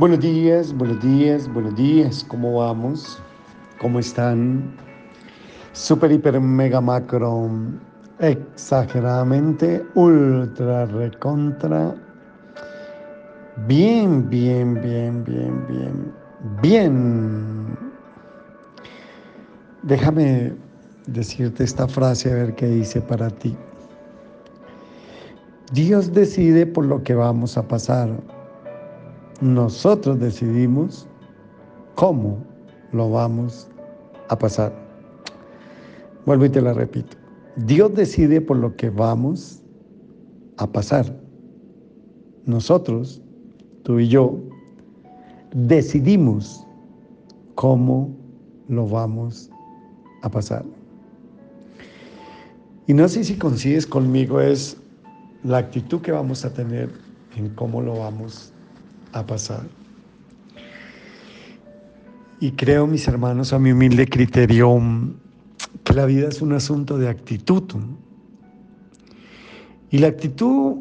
Buenos días, buenos días, buenos días. ¿Cómo vamos? ¿Cómo están? Super, hiper, mega, macro, exageradamente, ultra, recontra. Bien, bien, bien, bien, bien, bien. Déjame decirte esta frase a ver qué dice para ti. Dios decide por lo que vamos a pasar nosotros decidimos cómo lo vamos a pasar. Vuelvo y te la repito. Dios decide por lo que vamos a pasar. Nosotros, tú y yo, decidimos cómo lo vamos a pasar. Y no sé si coincides conmigo, es la actitud que vamos a tener en cómo lo vamos a pasar. Y creo, mis hermanos, a mi humilde criterio, que la vida es un asunto de actitud. Y la actitud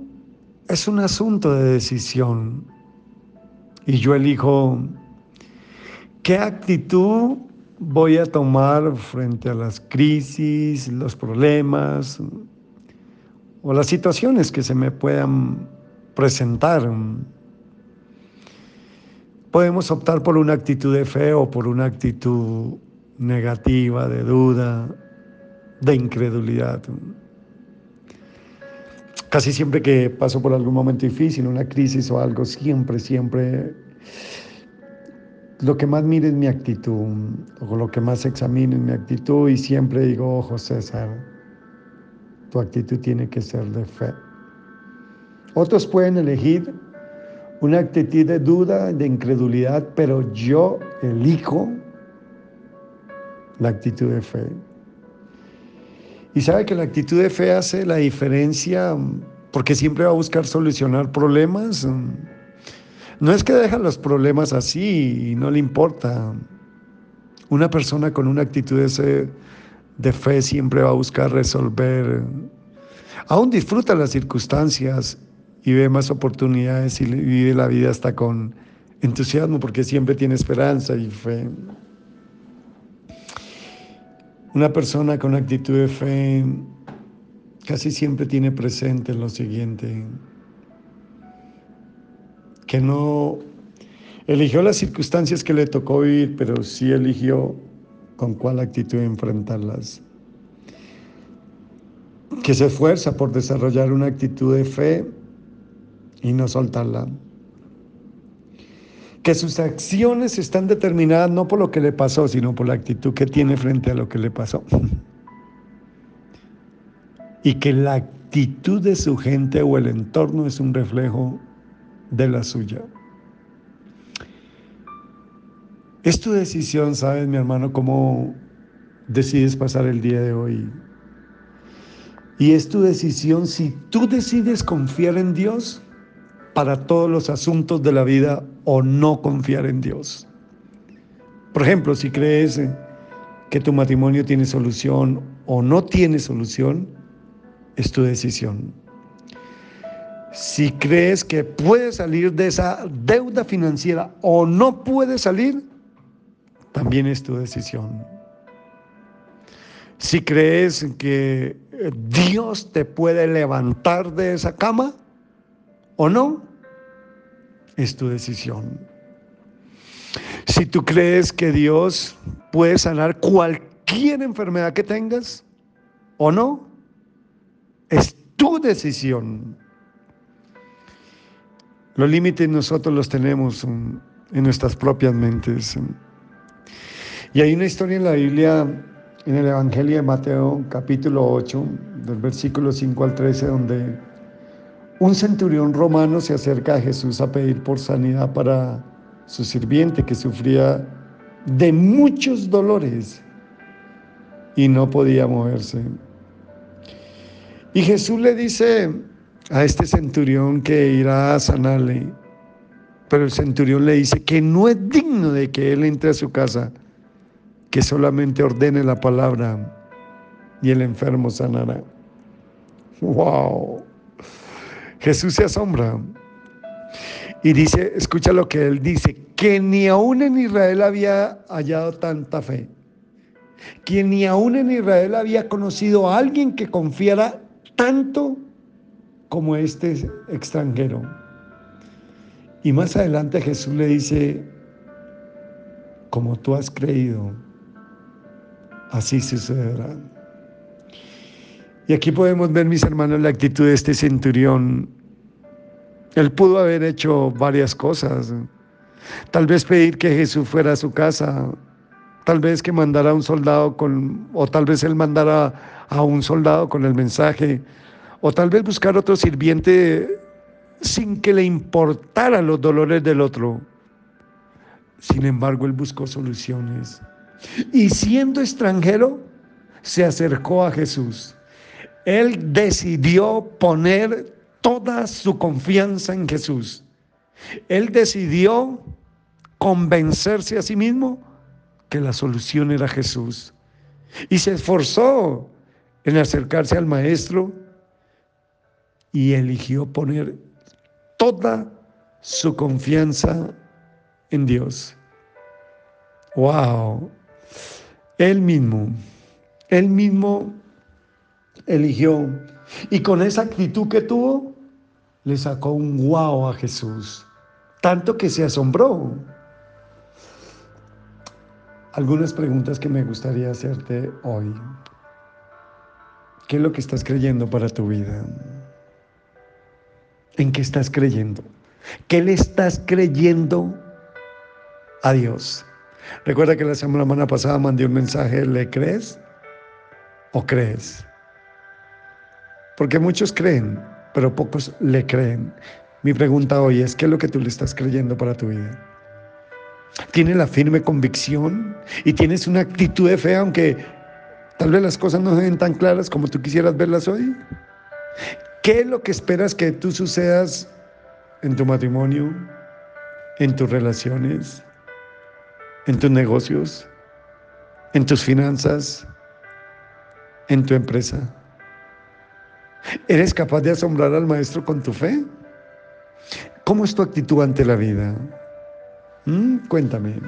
es un asunto de decisión. Y yo elijo qué actitud voy a tomar frente a las crisis, los problemas o las situaciones que se me puedan presentar. Podemos optar por una actitud de fe o por una actitud negativa, de duda, de incredulidad. Casi siempre que paso por algún momento difícil, una crisis o algo, siempre, siempre lo que más mire es mi actitud, o lo que más examino es mi actitud y siempre digo, ojo César, tu actitud tiene que ser de fe. Otros pueden elegir una actitud de duda, de incredulidad, pero yo elijo la actitud de fe. Y sabe que la actitud de fe hace la diferencia porque siempre va a buscar solucionar problemas. No es que deja los problemas así y no le importa. Una persona con una actitud de, fe siempre va a buscar resolver. Aún disfruta las circunstancias y ve más oportunidades y vive la vida hasta con entusiasmo porque siempre tiene esperanza y fe. Una persona con actitud de fe casi siempre tiene presente lo siguiente, que no eligió las circunstancias que le tocó vivir, pero sí eligió con cuál actitud enfrentarlas. Que se esfuerza por desarrollar una actitud de fe y no soltarla. Que sus acciones están determinadas no por lo que le pasó, sino por la actitud que tiene frente a lo que le pasó. Y que la actitud de su gente o el entorno es un reflejo de la suya. Es tu decisión, sabes, mi hermano, cómo decides pasar el día de hoy. Y es tu decisión si tú decides confiar en Dios para todos los asuntos de la vida o no confiar en Dios. Por ejemplo, si crees que tu matrimonio tiene solución o no tiene solución, es tu decisión. Si crees que puedes salir de esa deuda financiera o no puedes salir, también es tu decisión. Si crees que Dios te puede levantar de esa cama, o no, es tu decisión. Si tú crees que Dios puede sanar cualquier enfermedad que tengas o no, es tu decisión. Los límites nosotros los tenemos en nuestras propias mentes. Y hay una historia en la Biblia, en el Evangelio de Mateo, capítulo 8, del versículo 5 al 13, donde un centurión romano se acerca a Jesús a pedir por sanidad para su sirviente que sufría de muchos dolores y no podía moverse. Y Jesús le dice a este centurión que irá a sanarle, pero el centurión le dice que no es digno de que él entre a su casa, que solamente ordene la palabra y el enfermo sanará. ¡Wow! Jesús se asombra. Y dice, escucha lo que él dice, que ni aún en Israel había hallado tanta fe, que ni aún en Israel había conocido a alguien que confiara tanto como este extranjero. Y más adelante Jesús le dice, como tú has creído, así sucederá. Y aquí podemos ver, mis hermanos, la actitud de este centurión. Él pudo haber hecho varias cosas. Tal vez pedir que Jesús fuera a su casa, tal vez que mandara a un soldado con, o tal vez él mandara a un soldado con el mensaje, o tal vez buscar otro sirviente sin que le importara los dolores del otro. Sin embargo, él buscó soluciones. Y siendo extranjero, se acercó a Jesús. Él decidió poner toda su confianza en Jesús. Él decidió convencerse a sí mismo que la solución era Jesús. Y se esforzó en acercarse al Maestro y eligió poner toda su confianza en Dios. ¡Wow! Él mismo, él mismo eligió y con esa actitud que tuvo, le sacó un wow a Jesús, tanto que se asombró. Algunas preguntas que me gustaría hacerte hoy. ¿Qué es lo que estás creyendo para tu vida? ¿En qué estás creyendo? ¿Qué le estás creyendo a Dios? Recuerda que la semana pasada mandé un mensaje, ¿le crees o crees? Porque muchos creen, pero pocos le creen. Mi pregunta hoy es, ¿qué es lo que tú le estás creyendo para tu vida? ¿Tienes la firme convicción y tienes una actitud de fe aunque tal vez las cosas no se ven tan claras como tú quisieras verlas hoy? ¿Qué es lo que esperas que tú sucedas en tu matrimonio, en tus relaciones, en tus negocios, en tus finanzas, en tu empresa? ¿Eres capaz de asombrar al maestro con tu fe? ¿Cómo es tu actitud ante la vida? ¿Mm? Cuéntame.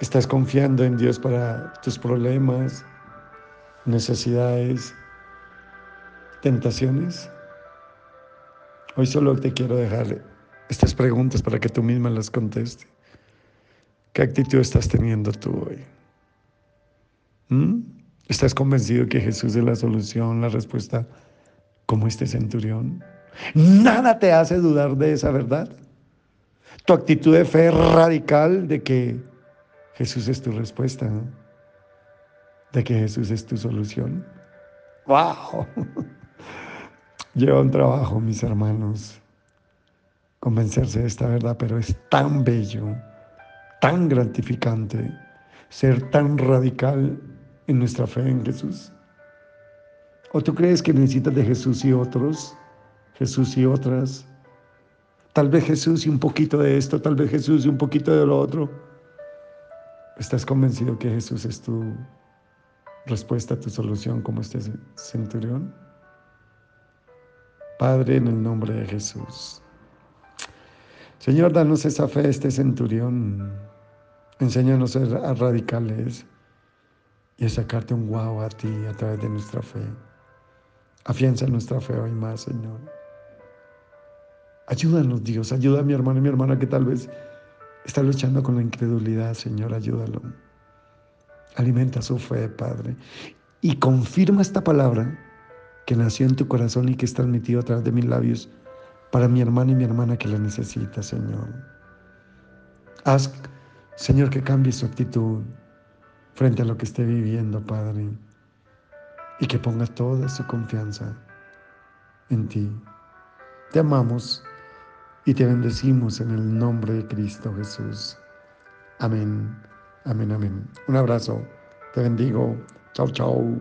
¿Estás confiando en Dios para tus problemas, necesidades, tentaciones? Hoy solo te quiero dejar estas preguntas para que tú misma las contestes. ¿Qué actitud estás teniendo tú hoy? ¿Mm? ¿Estás convencido que Jesús es la solución, la respuesta, como este centurión? Nada te hace dudar de esa verdad. Tu actitud de fe radical de que Jesús es tu respuesta, de que Jesús es tu solución. ¡Wow! Lleva un trabajo, mis hermanos, convencerse de esta verdad, pero es tan bello, tan gratificante ser tan radical en nuestra fe en Jesús. ¿O tú crees que necesitas de Jesús y otros? Jesús y otras. Tal vez Jesús y un poquito de esto, tal vez Jesús y un poquito de lo otro. ¿Estás convencido que Jesús es tu respuesta, tu solución como este centurión? Padre, en el nombre de Jesús. Señor, danos esa fe, este centurión. Enséñanos a ser radicales y a sacarte un guau a ti a través de nuestra fe. Afianza nuestra fe hoy más, Señor. Ayúdanos, Dios. Ayuda a mi hermano y mi hermana que tal vez está luchando con la incredulidad, Señor. Ayúdalo. Alimenta su fe, Padre. Y confirma esta palabra que nació en tu corazón y que es transmitido a través de mis labios para mi hermano y mi hermana que la necesita, Señor. Haz, Señor, que cambie su actitud frente a lo que esté viviendo, Padre, y que ponga toda su confianza en ti. Te amamos y te bendecimos en el nombre de Cristo Jesús. Amén, amén, amén. Un abrazo, te bendigo. Chao, chao.